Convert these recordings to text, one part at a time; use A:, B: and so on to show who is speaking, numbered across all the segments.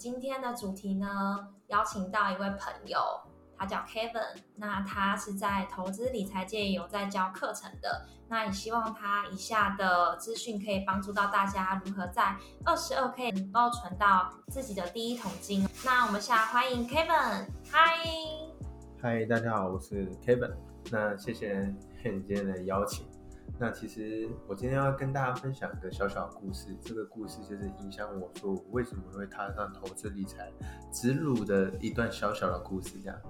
A: 今天的主题呢，邀请到一位朋友，他叫 Kevin，那他是在投资理财界有在教课程的，那也希望他以下的资讯可以帮助到大家如何在二十二 K 能够存到自己的第一桶金。那我们现在欢迎 Kevin，嗨，
B: 嗨，大家好，我是 Kevin，那谢谢你今天的邀请。那其实我今天要跟大家分享一个小小的故事，这个故事就是影响我说我为什么会踏上投资理财之路的一段小小的故事。这样，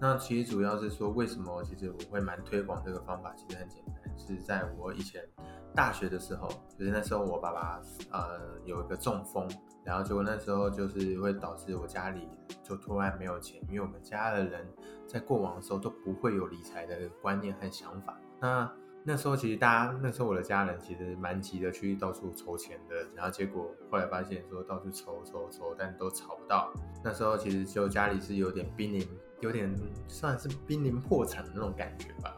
B: 那其实主要是说为什么其实我会蛮推广这个方法，其实很简单，是在我以前大学的时候，就是那时候我爸爸呃有一个中风，然后结果那时候就是会导致我家里就突然没有钱，因为我们家的人在过往的时候都不会有理财的观念和想法。那那时候其实大家那时候我的家人其实蛮急的去到处筹钱的，然后结果后来发现说到处筹筹筹，但都筹不到。那时候其实就家里是有点濒临，有点算是濒临破产的那种感觉吧。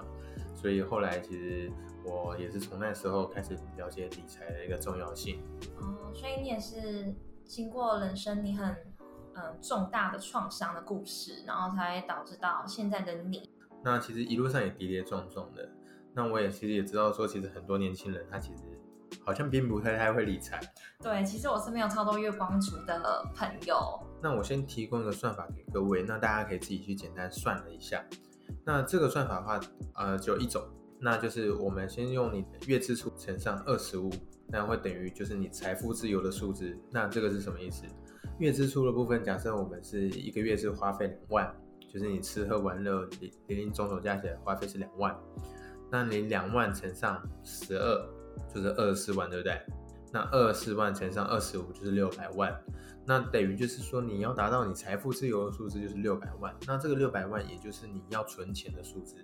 B: 所以后来其实我也是从那时候开始了解理财的一个重要性。
A: 哦，所以你也是经过人生你很嗯重大的创伤的故事，然后才导致到现在的你。
B: 那其实一路上也跌跌撞撞的。那我也其实也知道，说其实很多年轻人他其实好像并不太太会理财。
A: 对，其实我身边有超多月光族的朋友。
B: 那我先提供一个算法给各位，那大家可以自己去简单算了一下。那这个算法的话，呃，只有一种，那就是我们先用你的月支出乘上二十五，那会等于就是你财富自由的数字。那这个是什么意思？月支出的部分，假设我们是一个月是花费两万，就是你吃喝玩乐零零总总加起来花费是两万。那你两万乘上十二就是二十四万，对不对？那二十四万乘上二十五就是六百万，那等于就是说你要达到你财富自由的数字就是六百万。那这个六百万也就是你要存钱的数字。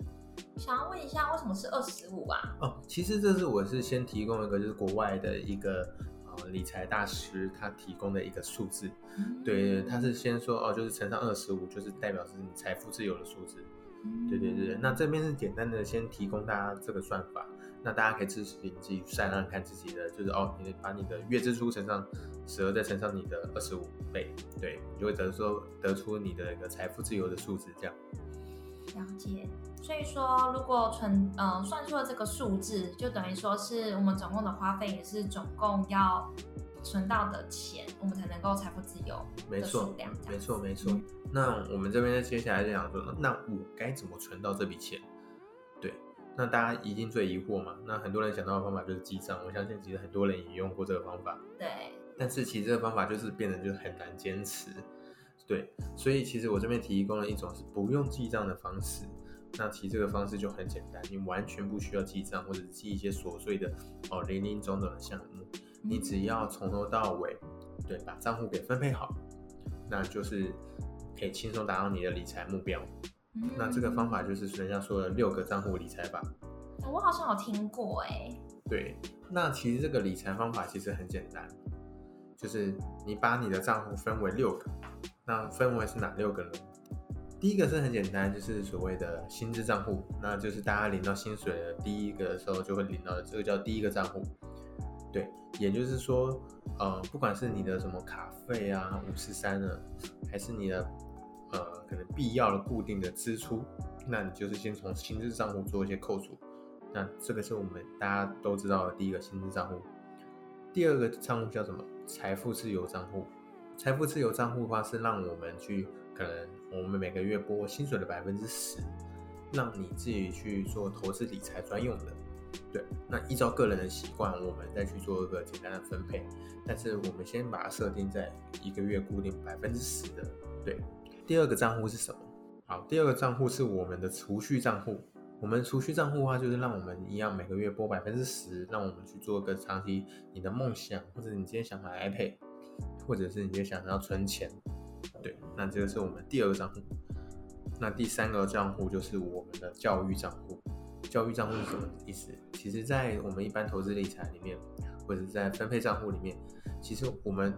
A: 想要问一下，为什么是二十五啊？
B: 哦，其实这是我是先提供一个就是国外的一个呃理财大师他提供的一个数字，对，他是先说哦，就是乘上二十五就是代表是你财富自由的数字。对对对那这边是简单的先提供大家这个算法，那大家可以自行自己算算看自己的，就是哦，你把你的月支出乘上十二，再乘上你的二十五倍，对，你就会得出得出你的一个财富自由的数字，这样。
A: 了解。所以说，如果存呃算出了这个数字，就等于说是我们总共的花费也是总共要。存到的钱，我们才能够财富自由。
B: 没错，没错，没错。那我们这边接下来就想说，那我该怎么存到这笔钱？对，那大家一定最疑惑嘛。那很多人想到的方法就是记账，我相信其实很多人也用过这个方法。
A: 对。
B: 但是其实这个方法就是变得就很难坚持。对，所以其实我这边提供了一种是不用记账的方式。那其实这个方式就很简单，你完全不需要记账，或者记一些琐碎的哦零零总总的项目。你只要从头到尾，对，把账户给分配好，那就是可以轻松达到你的理财目标。那这个方法就是人家说的六个账户理财法。
A: 我好像有听过哎。
B: 对，那其实这个理财方法其实很简单，就是你把你的账户分为六个，那分为是哪六个呢？第一个是很简单，就是所谓的薪资账户，那就是大家领到薪水的第一个时候就会领到的，这个叫第一个账户。对，也就是说，呃，不管是你的什么卡费啊、五十三啊，还是你的呃可能必要的固定的支出，那你就是先从薪资账户做一些扣除。那这个是我们大家都知道的第一个薪资账户。第二个账户叫什么？财富自由账户。财富自由账户的话，是让我们去可能我们每个月拨薪水的百分之十，让你自己去做投资理财专用的。对，那依照个人的习惯，我们再去做一个简单的分配。但是我们先把它设定在一个月固定百分之十的。对，第二个账户是什么？好，第二个账户是我们的储蓄账户。我们储蓄账户的话，就是让我们一样每个月拨百分之十，让我们去做一个长期你的梦想，或者你今天想买 iPad，或者是你今天想要存钱。对，那这个是我们第二个账户。那第三个账户就是我们的教育账户。教育账户是什么意思？其实，在我们一般投资理财里面，或者在分配账户里面，其实我们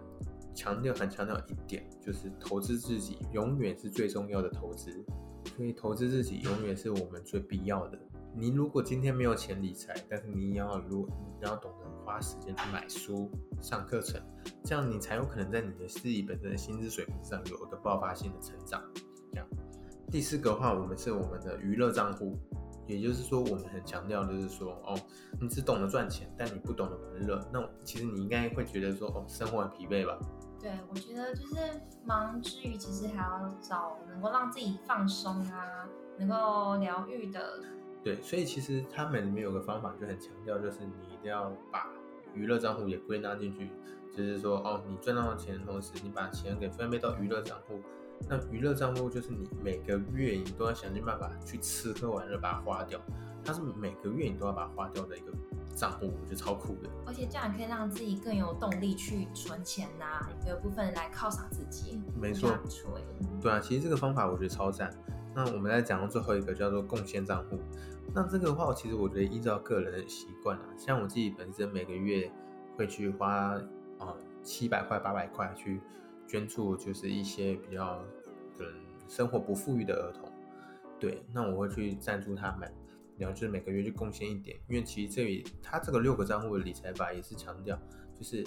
B: 强调很强调一点，就是投资自己永远是最重要的投资。所以，投资自己永远是我们最必要的。你如果今天没有钱理财，但是你要如你要懂得花时间去买书、上课程，这样你才有可能在你的自己本身的薪资水平上有一个爆发性的成长。这样，第四个话，我们是我们的娱乐账户，也就是说，我们很强调就是说，哦，你只懂得赚钱，但你不懂得玩乐，那其实你应该会觉得说，哦，生活很疲惫吧？
A: 对，我觉得就是忙之余，其实还要找能够让自己放松啊，能够疗愈的。
B: 对，所以其实他们里面有个方法就很强调，就是你一定要把娱乐账户也归纳进去，就是说，哦，你赚到钱的同时，你把钱给分配到娱乐账户。那娱乐账户就是你每个月你都要想尽办法去吃喝玩乐把它花掉，它是每个月你都要把它花掉的一个账户，我觉得超酷的。
A: 而且这样可以让自己更有动力去存钱呐，有部分来犒赏自己。
B: 没错，对啊，其实这个方法我觉得超赞。那我们再讲到最后一个叫做贡献账户。那这个的话，其实我觉得依照个人的习惯啊，像我自己本身每个月会去花啊七百块、八百块去。捐助就是一些比较可能生活不富裕的儿童，对，那我会去赞助他们，然后就是每个月去贡献一点，因为其实这里他这个六个账户的理财法也是强调，就是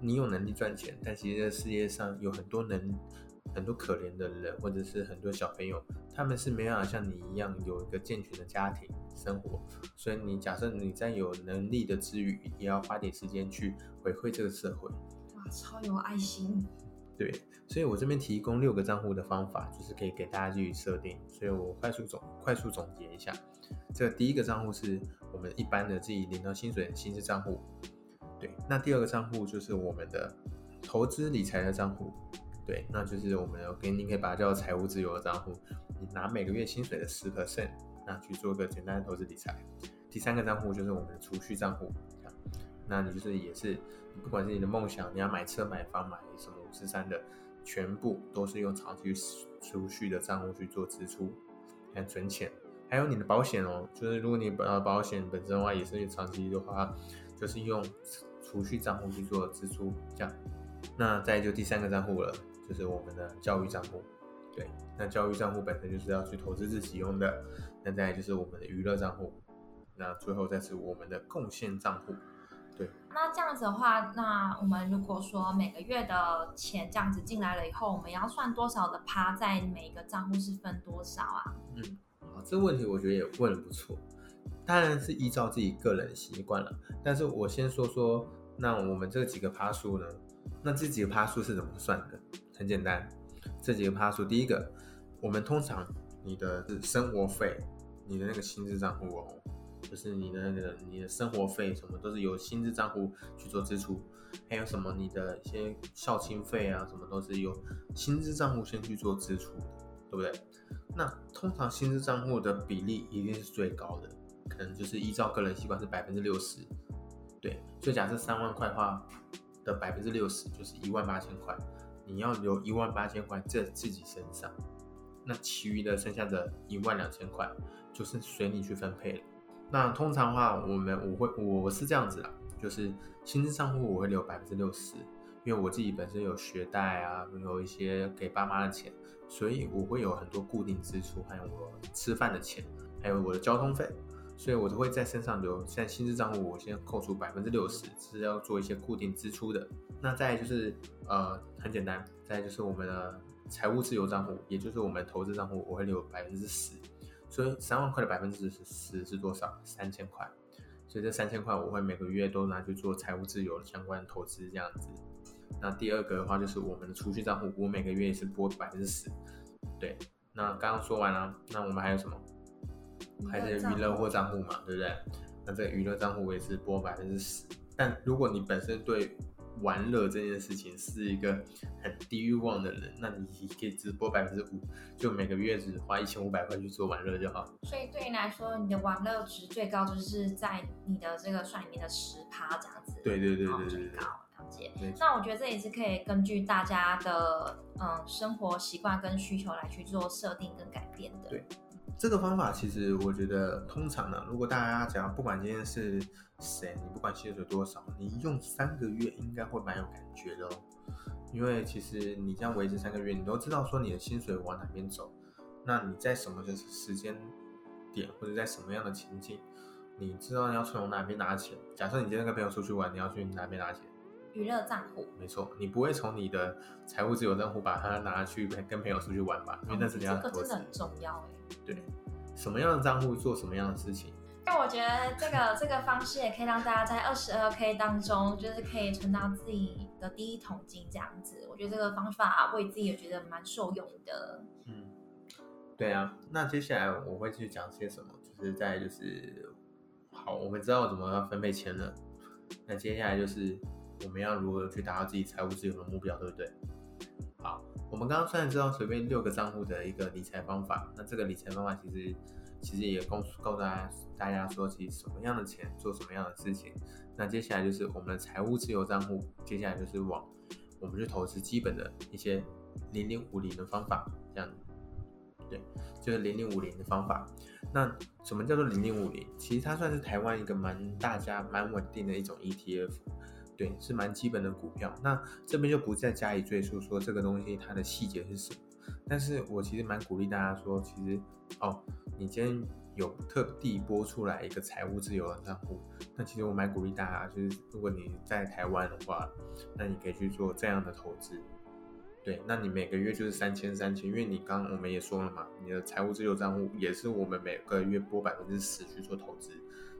B: 你有能力赚钱，但其实这世界上有很多能很多可怜的人，或者是很多小朋友，他们是没办法像你一样有一个健全的家庭生活，所以你假设你在有能力的之余，也要花点时间去回馈这个社会，
A: 哇，超有爱心。
B: 对，所以我这边提供六个账户的方法，就是可以给大家去设定。所以我快速总快速总结一下，这第一个账户是我们一般的自己领到薪水的薪资账户。对，那第二个账户就是我们的投资理财的账户。对，那就是我们给你可以把它叫做财务自由的账户。你拿每个月薪水的十 percent，那去做个简单的投资理财。第三个账户就是我们的储蓄账户。那你就是也是，不管是你的梦想，你要买车、买房、买什么五十三的，全部都是用长期储蓄的账户去做支出，来存钱。还有你的保险哦，就是如果你呃保险本身的话，也是长期的话，就是用储蓄账户去做支出。这样，那再就第三个账户了，就是我们的教育账户。对，那教育账户本身就是要去投资自己用的。那再就是我们的娱乐账户。那最后再是我们的贡献账户。对，
A: 那这样子的话，那我们如果说每个月的钱这样子进来了以后，我们要算多少的趴在每个账户是分多少啊？
B: 嗯，好，这问题我觉得也问的不错，当然是依照自己个人习惯了。但是我先说说，那我们这几个趴数呢？那这几个趴数是怎么算的？很简单，这几个趴数，第一个，我们通常你的生活费，你的那个薪资账户哦。就是你的那个你的生活费什么都是由薪资账户去做支出，还有什么你的一些校庆费啊，什么都是由薪资账户先去做支出，对不对？那通常薪资账户的比例一定是最高的，可能就是依照个人习惯是百分之六十，对。所以假设三万块的话的百分之六十就是一万八千块，你要留一万八千块在自己身上，那其余的剩下的一万两千块就是随你去分配了。那通常的话，我们我会我是这样子的，就是薪资账户我会留百分之六十，因为我自己本身有学贷啊，有一些给爸妈的钱，所以我会有很多固定支出，还有我吃饭的钱，还有我的交通费，所以我都会在身上留。现在薪资账户我先扣除百分之六十，是要做一些固定支出的。那再就是呃很简单，再就是我们的财务自由账户，也就是我们投资账户，我会留百分之十。所以三万块的百分之十十是多少？三千块。所以这三千块我会每个月都拿去做财务自由的相关投资这样子。那第二个的话就是我们的储蓄账户，我每个月也是拨百分之十。对，那刚刚说完了，那我们还有什么？还是娱乐或账户嘛，对不对？那这个娱乐账户我也是拨百分之十。但如果你本身对玩乐这件事情是一个很低欲望的人，那你可以直播百分之五，就每个月只花一千五百块去做玩乐就好。
A: 所以对你来说，你的玩乐值最高就是在你的这个算里面的十趴这样子。
B: 对对对对对
A: 最高了解。那我觉得这也是可以根据大家的嗯生活习惯跟需求来去做设定跟改变的。
B: 对。这个方法其实我觉得，通常呢，如果大家只要不管今天是谁，你不管薪水多少，你用三个月应该会蛮有感觉的哦。因为其实你这样维持三个月，你都知道说你的薪水往哪边走，那你在什么的时间点或者在什么样的情境你知道你要从哪边拿钱。假设你今天跟朋友出去玩，你要去哪边拿钱？
A: 娱乐账户。
B: 没错，你不会从你的财务自由账户把它拿去跟跟朋友出去玩吧？因为那是你要
A: 这个。真的很重要哎。
B: 对，什么样的账户做什么样的事情？
A: 但我觉得这个这个方式也可以让大家在二十二 k 当中，就是可以存到自己的第一桶金这样子。我觉得这个方法为自己也觉得蛮受用的。
B: 嗯，对啊。那接下来我会去讲些什么？就是在就是好，我们知道怎么分配钱了。那接下来就是我们要如何去达到自己财务自由的目标，对不对？好，我们刚刚虽然知道随便六个账户的一个理财方法，那这个理财方法其实其实也告诉告诉大家大家说，其实什么样的钱做什么样的事情。那接下来就是我们的财务自由账户，接下来就是往我们去投资基本的一些零零五零的方法，这样对，就是零零五零的方法。那什么叫做零零五零？其实它算是台湾一个蛮大家蛮稳定的一种 ETF，对，是蛮基本的股票。那这边就不再加以赘述说这个东西它的细节是什么。但是我其实蛮鼓励大家说，其实哦，你今天有特地拨出来一个财务自由的账户，那其实我蛮鼓励大家，就是如果你在台湾的话，那你可以去做这样的投资。对，那你每个月就是三千三千，因为你刚我们也说了嘛，你的财务自由账户也是我们每个月拨百分之十去做投资，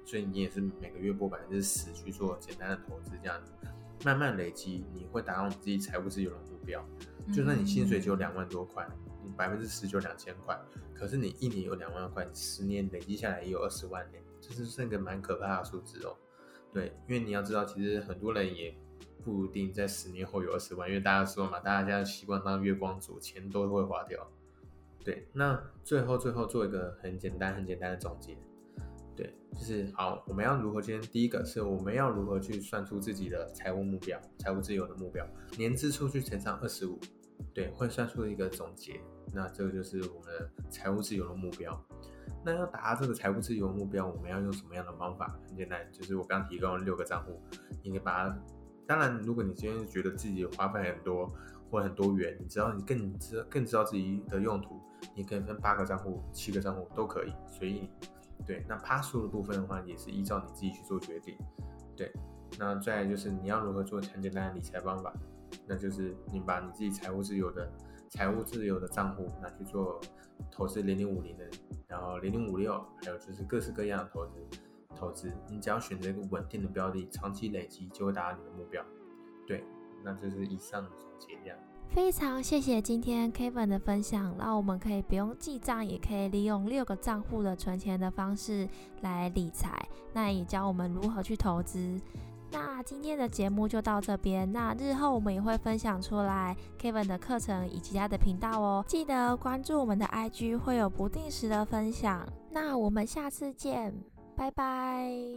B: 所以你也是每个月拨百分之十去做简单的投资，这样子慢慢累积，你会达到你自己财务自由的目标。就算你薪水只有两万多块，你百分之十就两千块，可是你一年有两万块，你十年累积下来也有二十万呢，这是是一个蛮可怕的数字哦。对，因为你要知道，其实很多人也。不一定在十年后有二十万，因为大家说嘛，大家习惯当月光族，钱都会花掉。对，那最后最后做一个很简单很简单的总结，对，就是好，我们要如何？今天第一个是我们要如何去算出自己的财务目标、财务自由的目标，年支出去乘上二十五，对，会算出一个总结。那这个就是我们的财务自由的目标。那要达到这个财务自由目标，我们要用什么样的方法？很简单，就是我刚提供六个账户，你可以把它。当然，如果你今天觉得自己花费很多或很多元，你知道你更知更知道自己的用途，你可以分八个账户、七个账户都可以，随意。对，那趴数的部分的话，也是依照你自己去做决定。对，那再就是你要如何做很简单的理财方法，那就是你把你自己财务自由的财务自由的账户拿去做投资零零五零的，然后零零五六，还有就是各式各样的投资。投资，你只要选择一个稳定的标的，长期累积就会达到你的目标。对，那就是以上的总结量。
C: 非常谢谢今天 Kevin 的分享，让我们可以不用记账，也可以利用六个账户的存钱的方式来理财。那也教我们如何去投资。那今天的节目就到这边，那日后我们也会分享出来 Kevin 的课程以及他的频道哦。记得关注我们的 IG，会有不定时的分享。那我们下次见。拜拜。